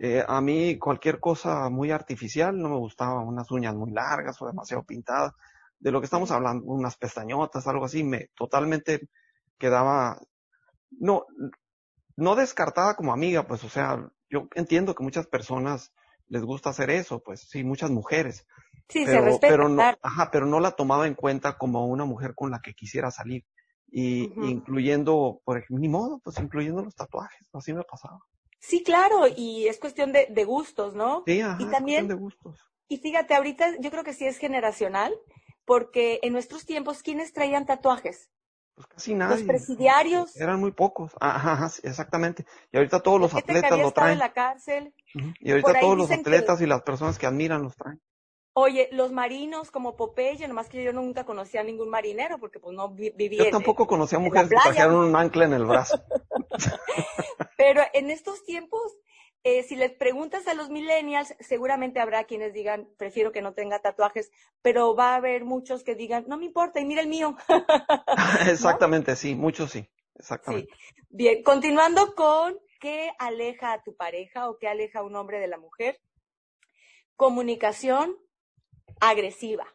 eh, a mí cualquier cosa muy artificial no me gustaba, unas uñas muy largas o demasiado pintadas de lo que estamos hablando, unas pestañotas, algo así, me totalmente quedaba, no, no descartada como amiga, pues, o sea, yo entiendo que muchas personas les gusta hacer eso, pues, sí, muchas mujeres. Sí, pero, se respeta, pero no, ajá, pero no la tomaba en cuenta como una mujer con la que quisiera salir. Y incluyendo, por ejemplo, ni modo, pues incluyendo los tatuajes, así me pasaba. Sí, claro, y es cuestión de, de gustos, ¿no? Sí, ajá, y también, de gustos. Y fíjate, ahorita yo creo que sí es generacional, porque en nuestros tiempos, ¿quiénes traían tatuajes? Pues casi nadie. Los presidiarios. Eran muy pocos. Ajá, exactamente. Y ahorita todos los atletas lo traen. En la cárcel. Y ahorita todos los atletas y las personas que admiran los traen. Oye, los marinos como Popeye, nomás que yo nunca conocía a ningún marinero porque pues no vivía. Yo tampoco conocía mujeres que trajeron un ancla en el brazo. Pero en estos tiempos eh, si les preguntas a los millennials, seguramente habrá quienes digan, prefiero que no tenga tatuajes, pero va a haber muchos que digan, no me importa, y mira el mío. Exactamente, sí, muchos sí, exactamente. Bien, continuando con qué aleja a tu pareja o qué aleja a un hombre de la mujer. Comunicación agresiva.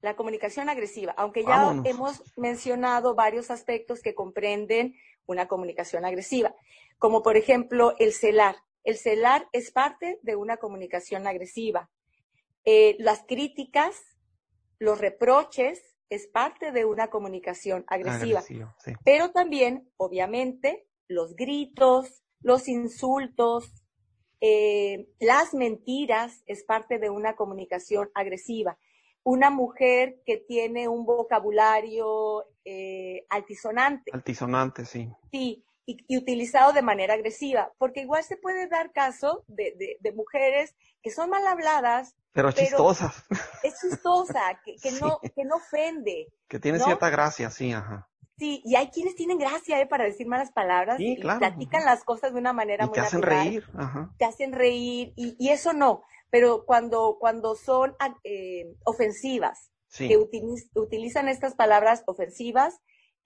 La comunicación agresiva, aunque ya hemos mencionado varios aspectos que comprenden una comunicación agresiva, como por ejemplo el celar. El celar es parte de una comunicación agresiva. Eh, las críticas, los reproches, es parte de una comunicación agresiva. Pero también, obviamente, los gritos, los insultos, Eh, las mentiras es parte de una comunicación agresiva. Una mujer que tiene un vocabulario eh, altisonante. Altisonante, sí. Sí, y, utilizado de manera agresiva, porque igual se puede dar caso de, de, mujeres que son mal habladas. Pero chistosas. Es chistosa, que, que no, que no ofende. Que tiene cierta gracia, sí, ajá. Sí, y hay quienes tienen gracia ¿eh? para decir malas palabras y platican las cosas de una manera muy te hacen reír, te hacen reír y, y, eso no, pero cuando cuando son eh, ofensivas, que utilizan estas palabras ofensivas,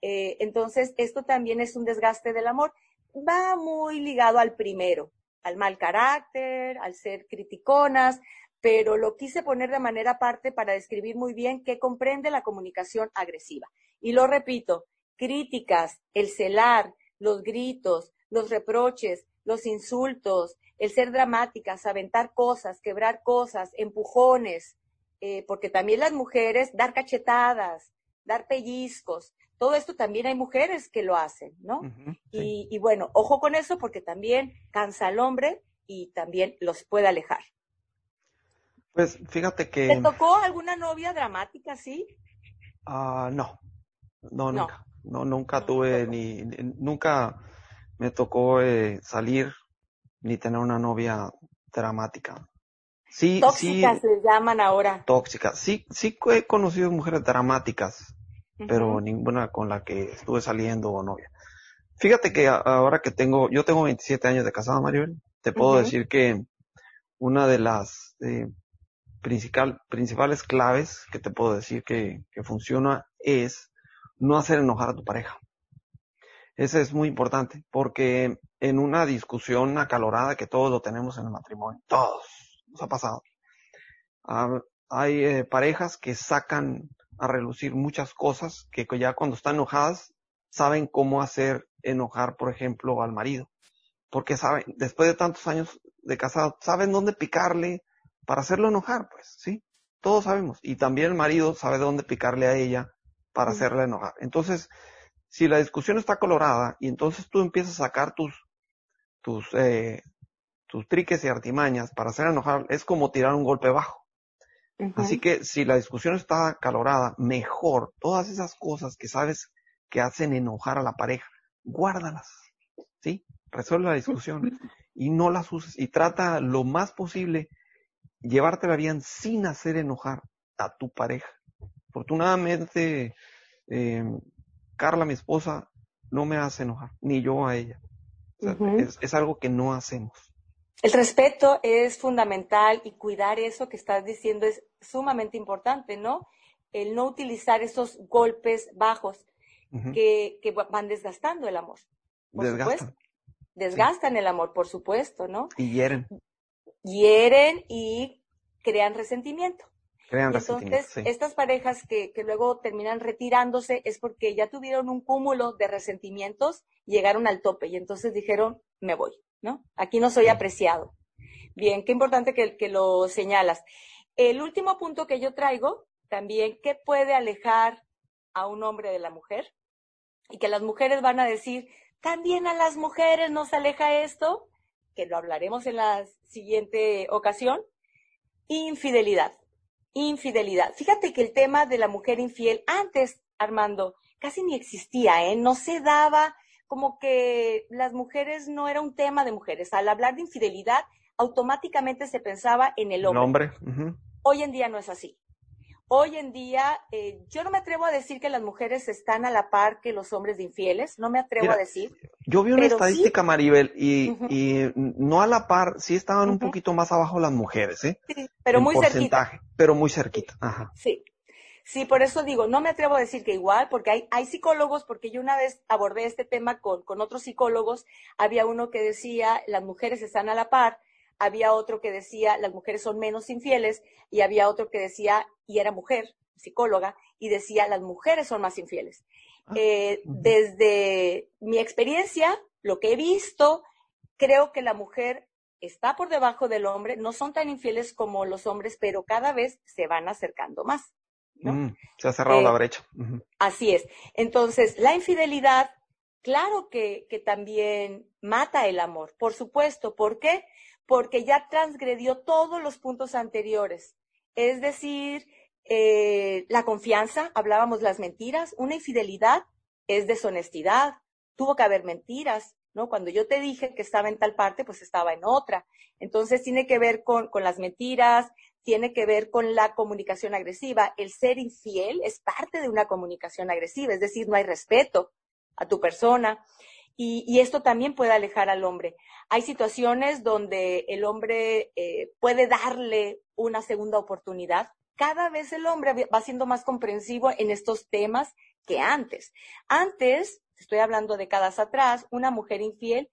eh, entonces esto también es un desgaste del amor. Va muy ligado al primero, al mal carácter, al ser criticonas, pero lo quise poner de manera aparte para describir muy bien qué comprende la comunicación agresiva. Y lo repito, críticas, el celar, los gritos, los reproches, los insultos, el ser dramáticas, aventar cosas, quebrar cosas, empujones, eh, porque también las mujeres dar cachetadas, dar pellizcos, todo esto también hay mujeres que lo hacen, ¿no? y, y, bueno, ojo con eso porque también cansa al hombre y también los puede alejar. Pues fíjate que... ¿Te tocó alguna novia dramática, sí? Ah, no, no, nunca. No, nunca tuve ni, nunca me tocó eh, salir ni tener una novia dramática. Sí, tóxicas se llaman ahora. Tóxicas. Sí, sí he conocido mujeres dramáticas, pero ninguna con la que estuve saliendo o novia. Fíjate que ahora que tengo, yo tengo 27 años de casado, Maribel, te puedo decir que una de las eh, principal, principales claves que te puedo decir que, que funciona es no hacer enojar a tu pareja. Eso es muy importante, porque en una discusión acalorada que todos lo tenemos en el matrimonio, todos, nos ha pasado. Ah, hay eh, parejas que sacan a relucir muchas cosas que ya cuando están enojadas saben cómo hacer enojar, por ejemplo, al marido. Porque saben, después de tantos años de casado, saben dónde picarle para hacerlo enojar, pues, ¿sí? Todos sabemos. Y también el marido sabe dónde picarle a ella para hacerla enojar. Entonces, si la discusión está colorada y entonces tú empiezas a sacar tus, tus, eh, tus triques y artimañas para hacer enojar, es como tirar un golpe bajo. Así que si la discusión está calorada, mejor todas esas cosas que sabes que hacen enojar a la pareja, guárdalas, ¿sí? Resuelve la discusión y no las uses y trata lo más posible llevártela bien sin hacer enojar a tu pareja. Afortunadamente, eh, Carla, mi esposa, no me hace enojar, ni yo a ella. es, algo que no hacemos. El respeto es fundamental y cuidar eso que estás diciendo es sumamente importante, ¿no? El no utilizar esos golpes bajos que, van desgastando el amor. Desgastan. Desgastan el amor, por supuesto, ¿no? Y hieren. Hieren y crean resentimiento. Entonces, estas parejas que, que, luego terminan retirándose es porque ya tuvieron un cúmulo de resentimientos, llegaron al tope y entonces dijeron, me voy, ¿no? Aquí no soy apreciado. Bien, qué importante que, que lo señalas. El último punto que yo traigo, también, ¿qué puede alejar a un hombre de la mujer? Y que las mujeres van a decir, también a las mujeres nos aleja esto, que lo hablaremos en la siguiente ocasión, infidelidad infidelidad. Fíjate que el tema de la mujer infiel antes, Armando, casi ni existía, ¿eh? No se daba como que las mujeres no era un tema de mujeres. Al hablar de infidelidad, automáticamente se pensaba en el hombre. Hoy en día no es así. Hoy en día, eh, yo no me atrevo a decir que las mujeres están a la par que los hombres de infieles, no me atrevo a decir. Yo vi una estadística, Maribel, y, y, no a la par, sí estaban un poquito más abajo las mujeres, ¿eh? Sí, pero muy cerquita. Pero muy cerquita, ajá. Sí. Sí, por eso digo, no me atrevo a decir que igual, porque hay, hay psicólogos, porque yo una vez abordé este tema con, con otros psicólogos, había uno que decía, las mujeres están a la par, había otro que decía las mujeres son menos infieles y había otro que decía, y era mujer, psicóloga, y decía las mujeres son más infieles. Ah, eh, desde mi experiencia, lo que he visto, creo que la mujer está por debajo del hombre, no son tan infieles como los hombres, pero cada vez se van acercando más. Mm, se ha cerrado la eh, brecha. Así es. Entonces, la infidelidad claro que, que también mata el amor, por supuesto. ¿Por qué? Porque ya transgredió todos los puntos anteriores. Es decir, eh, la confianza, hablábamos las mentiras, una infidelidad es deshonestidad, tuvo que haber mentiras, ¿no? Cuando yo te dije que estaba en tal parte, pues estaba en otra. Entonces tiene que ver con, con las mentiras, tiene que ver con la comunicación agresiva. El ser infiel es parte de una comunicación agresiva, es decir, no hay respeto a tu persona. Y, esto también puede alejar al hombre. Hay situaciones donde el hombre eh, puede darle una segunda oportunidad. Cada vez el hombre va siendo más comprensivo en estos temas que antes. Antes estoy hablando décadas atrás, una mujer infiel,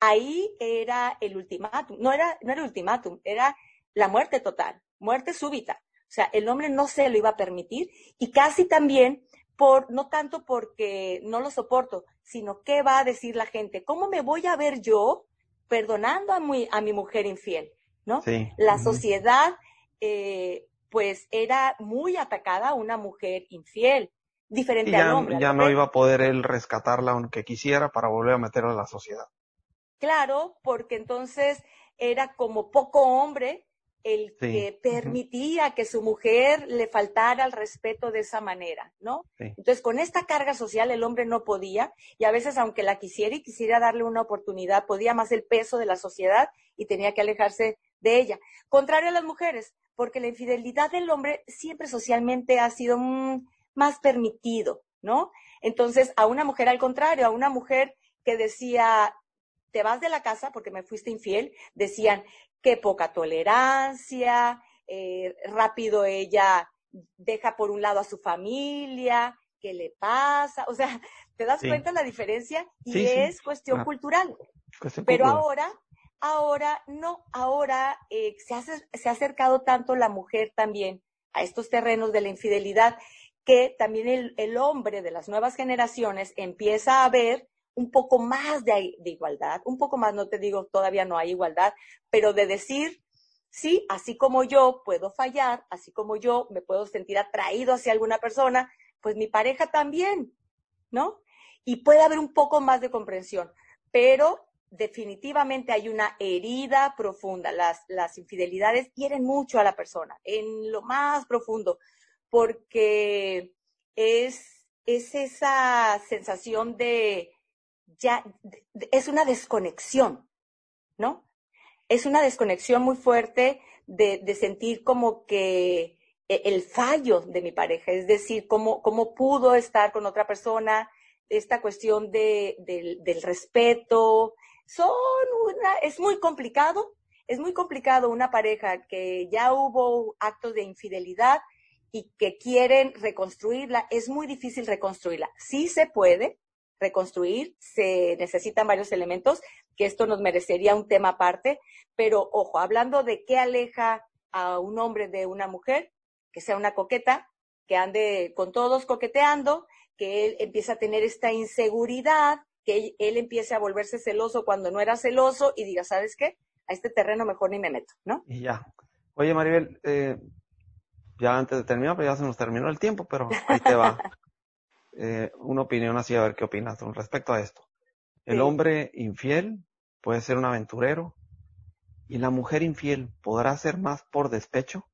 ahí era el ultimátum, no era, no era ultimátum, era la muerte total, muerte súbita. O sea, el hombre no se lo iba a permitir y casi también por, no tanto porque no lo soporto, sino qué va a decir la gente, cómo me voy a ver yo perdonando a mi, a mi mujer infiel, ¿no? Sí. La sociedad, eh, pues era muy atacada a una mujer infiel diferente y ya, al hombre. ya no iba a poder él rescatarla aunque quisiera para volver a meterla a la sociedad. Claro, porque entonces era como poco hombre el Sí. que permitía que su mujer le faltara el respeto de esa manera, ¿no? Sí. Entonces, con esta carga social el hombre no podía y a veces, aunque la quisiera y quisiera darle una oportunidad, podía más el peso de la sociedad y tenía que alejarse de ella. Contrario a las mujeres, porque la infidelidad del hombre siempre socialmente ha sido mm, más permitido, ¿no? Entonces, a una mujer al contrario, a una mujer que decía, te vas de la casa porque me fuiste infiel, decían, qué poca tolerancia, eh, rápido ella deja por un lado a su familia, ¿qué le pasa? O sea, ¿te das Sí. cuenta la diferencia? Y Sí, sí, es cuestión claro. cultural. Cuestión Pero cultural. ahora, ahora no, ahora eh, se, ha, acer- se ha acercado tanto la mujer también a estos terrenos de la infidelidad que también el, el hombre de las nuevas generaciones empieza a ver un poco más de, igualdad, un poco más, no te digo, todavía no hay igualdad, pero de decir, sí, así como yo puedo fallar, así como yo me puedo sentir atraído hacia alguna persona, pues mi pareja también, ¿no? Y puede haber un poco más de comprensión, pero definitivamente hay una herida profunda. Las, infidelidades hieren mucho a la persona, en lo más profundo, porque es esa sensación de, ya, es una desconexión, ¿no? Es una desconexión muy fuerte de, sentir como que e- el fallo de mi pareja, es decir, cómo, cómo pudo estar con otra persona, esta cuestión de, del, respeto, son es muy complicado, es muy complicado una pareja que ya hubo actos de infidelidad y que quieren reconstruirla, es muy difícil reconstruirla. Sí se puede reconstruir, se necesitan varios elementos, que esto nos merecería un tema aparte, pero ojo, hablando de qué aleja a un hombre de una mujer, que sea una coqueta, que ande con todos coqueteando, que él empiece a tener esta inseguridad, que él, empiece a volverse celoso cuando no era celoso y diga, ¿sabes qué? A este terreno mejor ni me meto, ¿no? Y ya. Oye, Maribel, eh, ya antes de terminar, pues ya se nos terminó el tiempo, pero ahí te va. Eh, una opinión así, a ver qué opinas con respecto a esto. El Sí. hombre infiel puede ser un aventurero y la mujer infiel podrá ser más por despecho.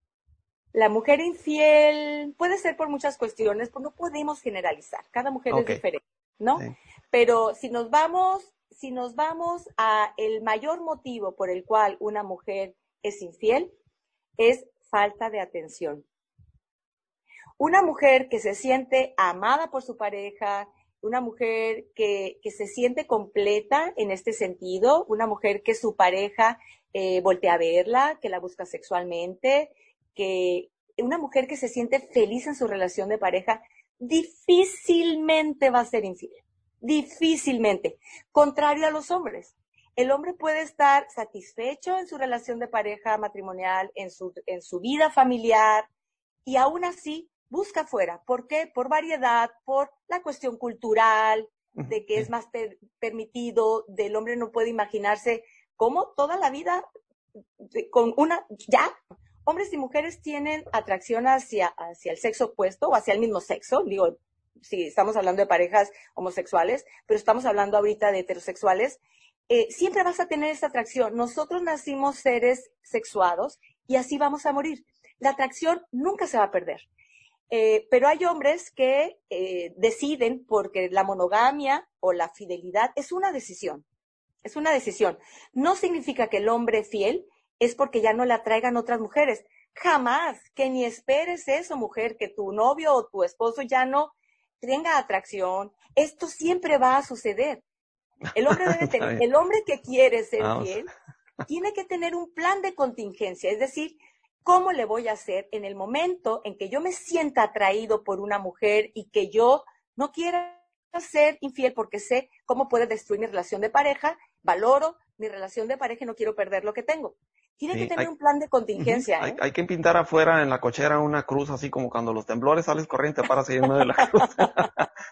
La mujer infiel puede ser por muchas cuestiones, pues no podemos generalizar. Cada mujer es diferente, ¿no? Sí. Pero si nos vamos, si nos vamos a el mayor motivo por el cual una mujer es infiel, es falta de atención. Una mujer que se siente amada por su pareja, una mujer que, que se siente completa en este sentido, una mujer que su pareja eh, voltea a verla, que la busca sexualmente, que una mujer que se siente feliz en su relación de pareja, difícilmente va a ser infiel. Difícilmente. Contrario a los hombres. El hombre puede estar satisfecho en su relación de pareja matrimonial, en su, en su vida familiar, y aún así busca afuera. ¿Por qué? Por variedad, por la cuestión cultural, de que es más per- permitido, del hombre no puede imaginarse cómo toda la vida con una, ya, hombres y mujeres tienen atracción hacia, hacia el sexo opuesto o hacia el mismo sexo, digo, si estamos hablando de parejas homosexuales, pero estamos hablando ahorita de heterosexuales, eh, siempre vas a tener esa atracción. Nosotros nacimos seres sexuados y así vamos a morir. La atracción nunca se va a perder. Eh, pero hay hombres que eh, deciden porque la monogamia o la fidelidad es una decisión. Es una decisión. No significa que el hombre fiel es porque ya no le atraigan otras mujeres. Jamás, que ni esperes eso, mujer, que tu novio o tu esposo ya no tenga atracción. Esto siempre va a suceder. El hombre debe tener, el hombre que quiere ser fiel tiene que tener un plan de contingencia, es decir, ¿cómo le voy a hacer en el momento en que yo me sienta atraído por una mujer y que yo no quiera ser infiel porque sé cómo puede destruir mi relación de pareja, valoro mi relación de pareja y no quiero perder lo que tengo. Tiene que tener un plan de contingencia. ¿eh? Hay, que pintar afuera en la cochera una cruz, así como cuando los temblores sales corriente para seguir de la cruz.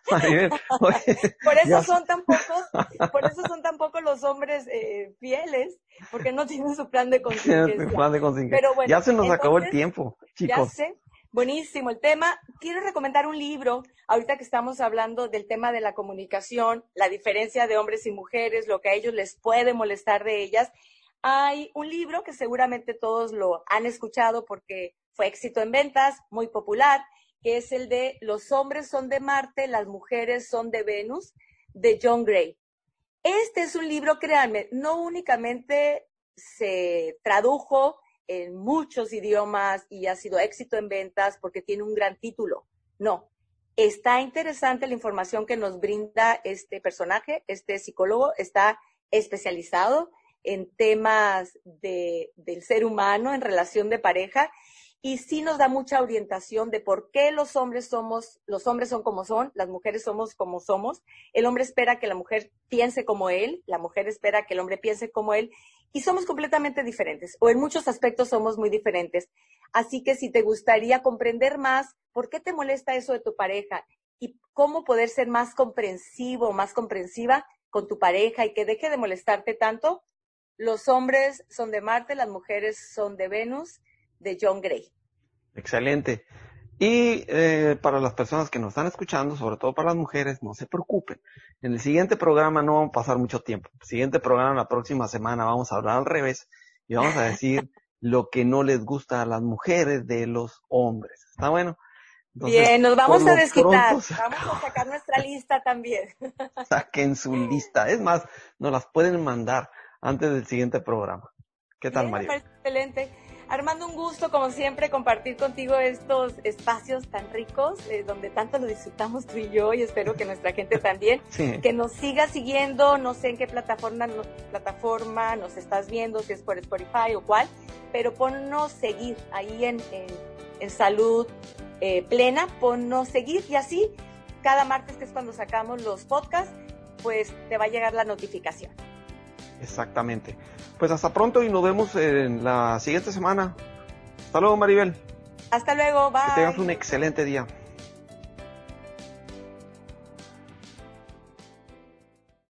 por eso son tan pocos, por eso son tan pocos los hombres eh, fieles, porque no tienen su plan de contingencia. plan de contingencia. Pero bueno, ya se nos acabó el tiempo, chicos. Ya sé. Buenísimo el tema. Quiero recomendar un libro, ahorita que estamos hablando del tema de la comunicación, la diferencia de hombres y mujeres, lo que a ellos les puede molestar de ellas hay un libro que seguramente todos lo han escuchado porque fue éxito en ventas, muy popular, que es el de Los hombres son de Marte, las mujeres son de Venus, de John Gray. Este es un libro, créanme, no únicamente se tradujo en muchos idiomas y ha sido éxito en ventas porque tiene un gran título. No, está interesante la información que nos brinda este personaje, este psicólogo, está especializado en temas de, del ser humano, en relación de pareja, y sí nos da mucha orientación de por qué los hombres somos, los hombres son como son, las mujeres somos como somos. El hombre espera que la mujer piense como él, la mujer espera que el hombre piense como él, y somos completamente diferentes, o en muchos aspectos somos muy diferentes. Así que si te gustaría comprender más por qué te molesta eso de tu pareja y cómo poder ser más comprensivo, más comprensiva con tu pareja y que deje de molestarte tanto, los hombres son de Marte, las mujeres son de Venus, de John Gray. Excelente. Y eh, para las personas que nos están escuchando, sobre todo para las mujeres, no se preocupen. En el siguiente programa no vamos a pasar mucho tiempo. El siguiente programa, la próxima semana, vamos a hablar al revés y vamos a decir lo que no les gusta a las mujeres de los hombres. ¿Está bueno? Bien, nos vamos a desquitar. Vamos a sacar nuestra lista también. Saquen su lista. Es más, nos las pueden mandar antes del siguiente programa. ¿Qué tal, María? Excelente. Armando, un gusto, como siempre, compartir contigo estos espacios tan ricos, eh, donde tanto lo disfrutamos tú y yo, y espero que nuestra gente también, que nos siga siguiendo, no sé en qué plataforma, plataforma nos estás viendo, si es por Spotify o cuál, pero ponnos seguir ahí en, en, salud eh, plena, ponnos seguir, y así, cada martes, que es cuando sacamos los podcasts, pues te va a llegar la notificación. Exactamente. Pues hasta pronto y nos vemos en la siguiente semana. Hasta luego, Maribel. Hasta luego, bye. Que tengas un excelente día.